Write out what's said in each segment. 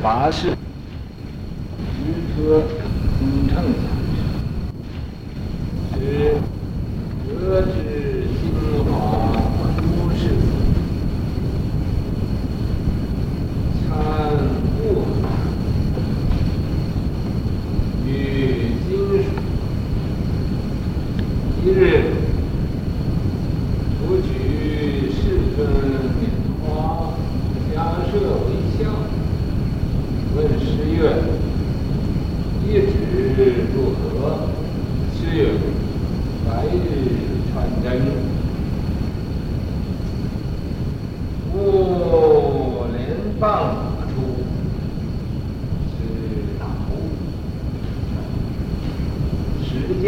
八十，十车空乘禅师，是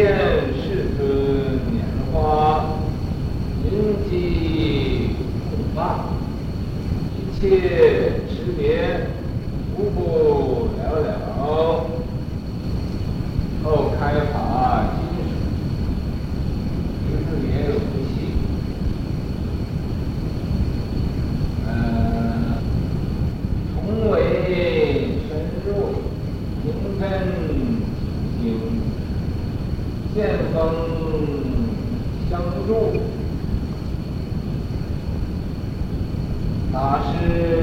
见世尊拈花，凝寂共罢，一切执别，无不了了。哦，开。剑锋相助大师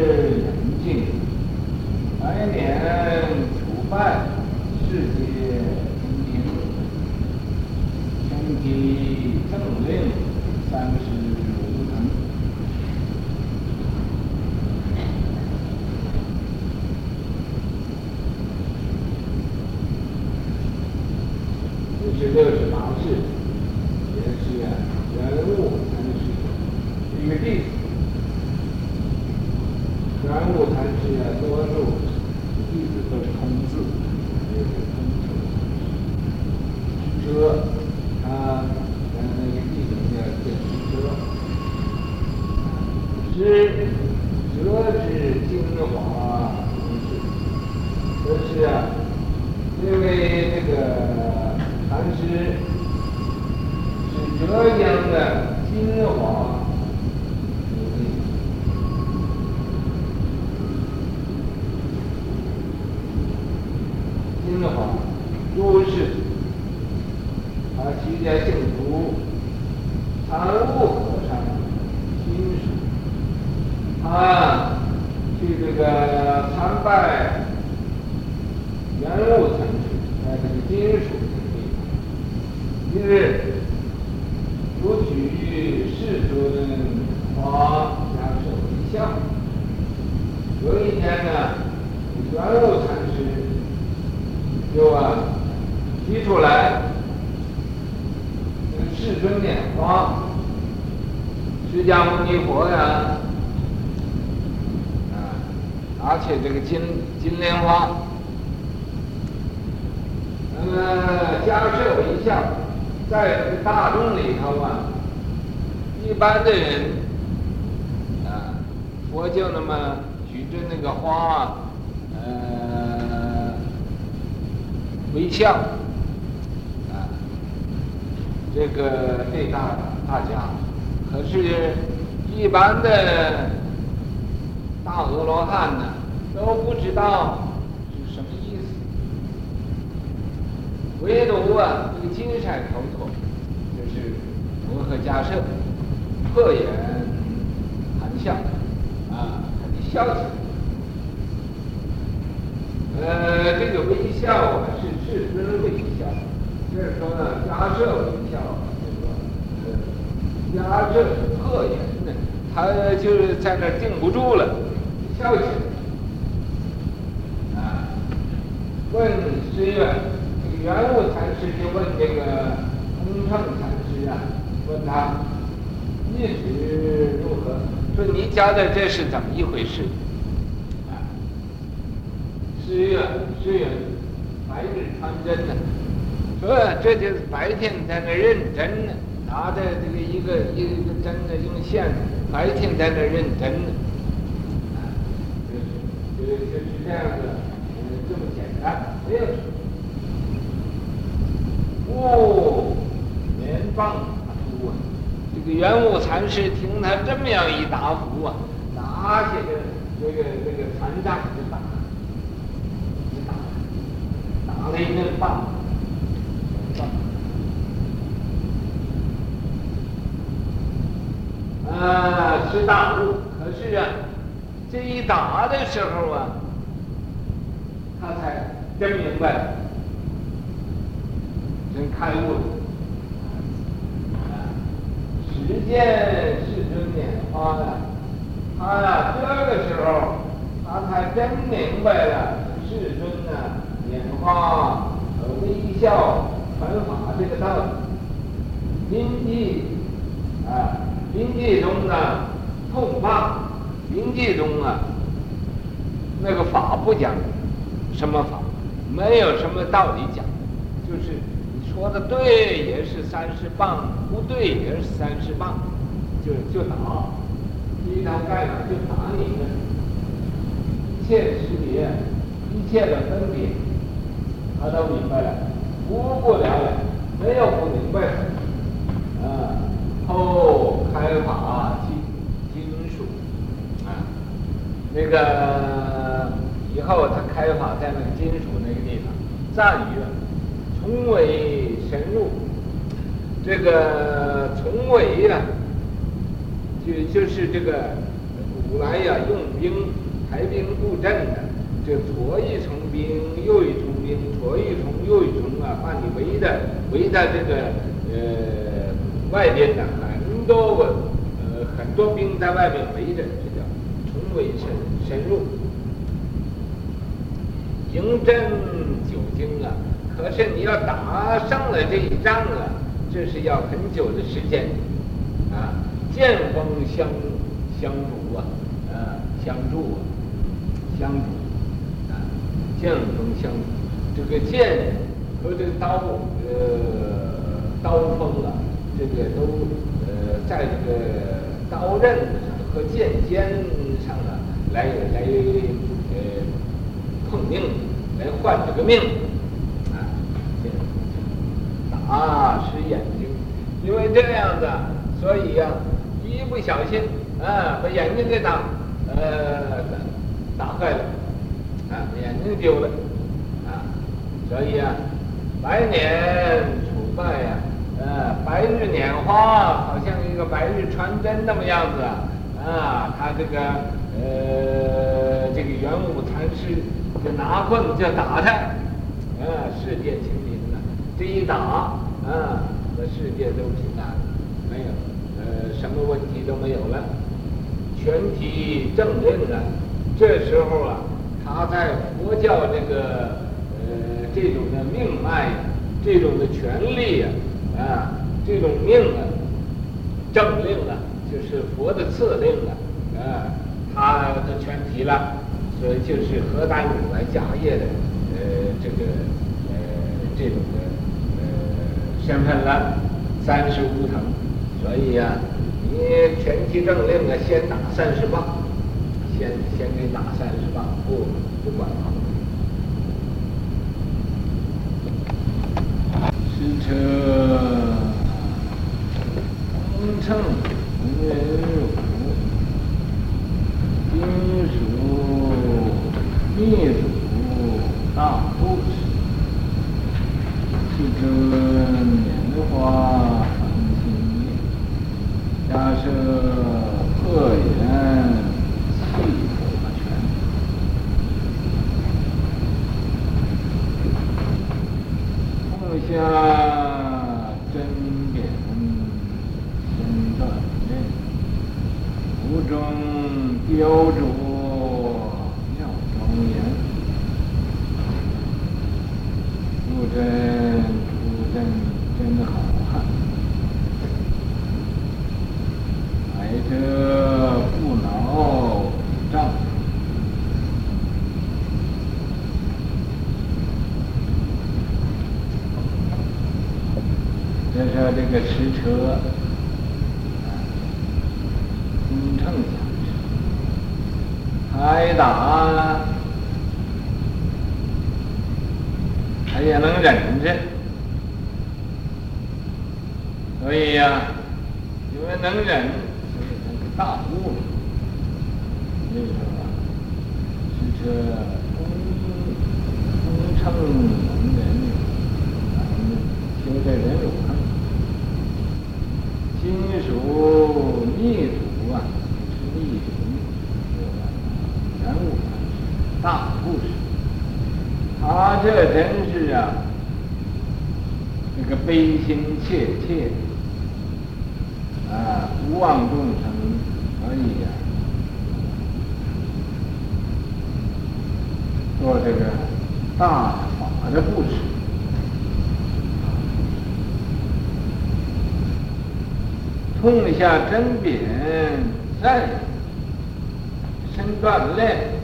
啊，咱那个地名叫浙之之，是之，浙之，金华，不是，啊，因为这个蚕丝是浙江的金华，金华，都是。他期间信徒，参悟和尚的金属，他去这个参拜圆悟禅师，在这个金属境内，今日有取世尊王两舍为相，有一天呢，圆悟禅师就啊提出来。至尊莲花，释迦牟尼佛呀，啊，而且这个金金莲花，那么加设微笑，在大众里头啊，一般的人，啊，佛就那么举着那个花，呃，微笑。这个对大大家，可是，一般的大阿罗汉呢，都不知道是什么意思。唯独啊，这个金闪头陀，就是摩诃迦叶，破颜含笑啊，他就笑起来。呃，这个微笑啊，是。至尊微笑，就是说呢，迦叶微笑，就是说，迦叶破颜呢，他就是在那定不住了，笑起来。啊，问师曰，这个圆悟禅师就问这个空乘禅师啊，问他意旨如何？说你家的这是怎么一回事？啊，师曰，师曰。白日穿针呢，说这就是白天在那认真呢，拿着这个一个一个针呢，用线，白天在那认真呢，啊，就是就是这样子，这么简单，没有什么。哦，棉棒打出啊，这个圆悟禅师听他这么样一答复啊，拿起个这个这个禅杖就打，打了一根棒，啊，是大悟。可是啊，这一打的时候啊，他才真明白，真开悟了。啊，时见世尊拈花呀，他呀这个时候，他才真明白了世尊呢。拈花和微笑传法这个道理，临济啊，临济中呢，通法，临济中啊，那个法不讲什么法，没有什么道理讲，就是你说的对也是三十棒，不对也是三十棒，就就打，一刀概了就打你，一切识别，一切的分别。他都明白了，无不了了，没有不明白的。啊，后开法金金属，啊，那个以后他开法在那个金属那个地方，赞语从微深入，这个从微呀，就就是这个古来呀用兵排兵布阵的，就左一重兵，右一重。左一重，右一重啊，把你围的围在这个呃外边的很多呃很多兵在外面围着，这叫重围深深入，迎阵久经啊。可是你要打胜了这一仗啊，这是要很久的时间啊，剑锋相相助啊，啊相助啊，相助啊，剑锋相助。这个剑和这个刀，呃，刀锋啊，这个都呃，在这个刀刃上和剑尖上啊，来来呃碰命，来换这个命，啊，打失眼睛，因为这样子，所以呀、啊，一不小心啊，把眼睛给打，呃，打坏了，啊，眼睛丢了。所以啊，百年处败呀，呃，白日拈花，好像一个白日传真那么样子啊，啊，他这个呃，这个元武禅师就拿棍子就打他，啊，世界清明了，这一打，啊，这世界都平安，没有，呃，什么问题都没有了，全体正令啊，这时候啊，他在佛教这个。这种的命脉呀，这种的权力啊，啊，这种命啊，正令啊，就是佛的赐令啊，啊，他的全提了，所以就是何丹如来迦叶的，呃，这个呃这种的呃身份了，三十五层，所以呀、啊，你全提正令啊，先打三十棒，先先给打三十棒，不不管他。车红尘无人入，金属秘属大布施，世尊拈花含心念，迦叶破言弃佛权，放下。雕琢妙庄严，出阵出阵真好汉，百折不挠杖，这是这个持车，工程讲。挨打，哎呀能忍着。所以呀、你，因为能忍，就是大悟了。这个啊，是工、工程称能忍，现在人辱。金属密度啊，是密度，玄武大。这真是啊，这个悲心切切啊，不忘众生，所以啊，做这个大法的故事。痛下针砭，再身断炼。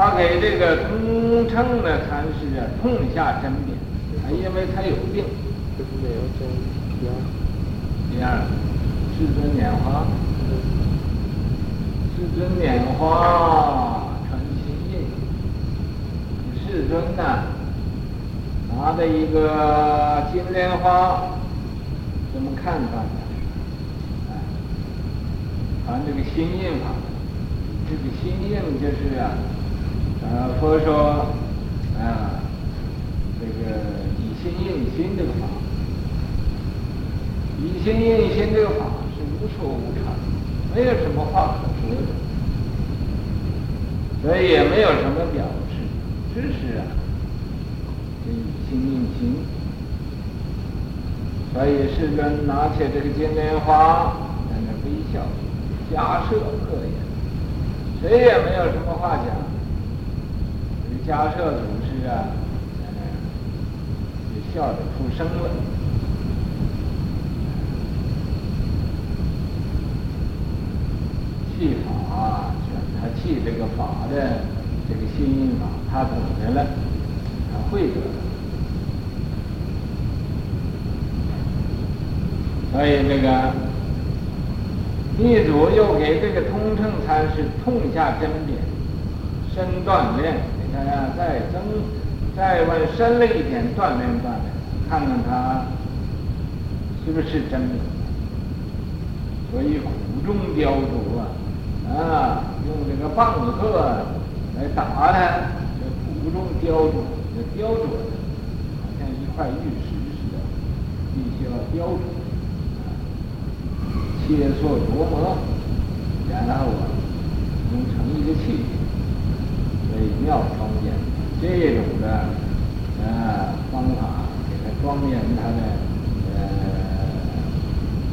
他给这个通称的禅师啊，痛下针砭，他因为他有病。没有针。第二，世尊拈花，世尊拈花传心印，世尊呐。拿着一个金莲花，怎么看法呢？啊，这个心印法，这个心印就是啊，呃，佛说啊，这个以心印心这个法，以心印心这个法是无说无常，没有什么话可说的，所以也没有什么表示，只是啊。以心印心，所以世尊拿起这个金莲花，在那微笑，迦叶恶言，谁也没有什么话讲。这个迦叶祖师啊，就笑着出声了。气法啊，他气这个法的这个心法，他懂得了，他会得了。所以这个密祖又给这个通称禅师痛下针砭，身锻炼。你看，再增，再往深了一点，锻炼锻炼，看看他是不是真的。所以苦中雕琢啊，啊，用这个棒喝来打他，这苦中雕琢，这雕琢的，好像一块玉石似的，必须要雕琢。切磋琢磨，然后啊，能成一个器美，妙庄严。这种的啊方法，给它庄严它的呃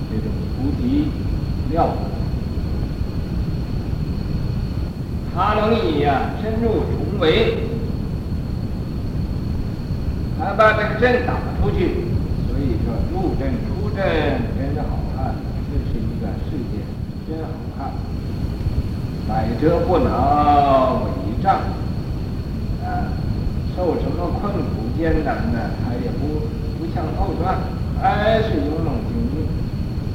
这种菩提妙他，能以啊深入重围，他把这个阵打出去，所以说入阵出阵真是好看，这是一个。世界真好看，百折不挠，障，啊，受什么困苦艰难呢？他也不不向后转，还是勇猛精进，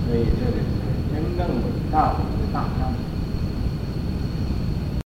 所以这个是真正伟大的一个大将。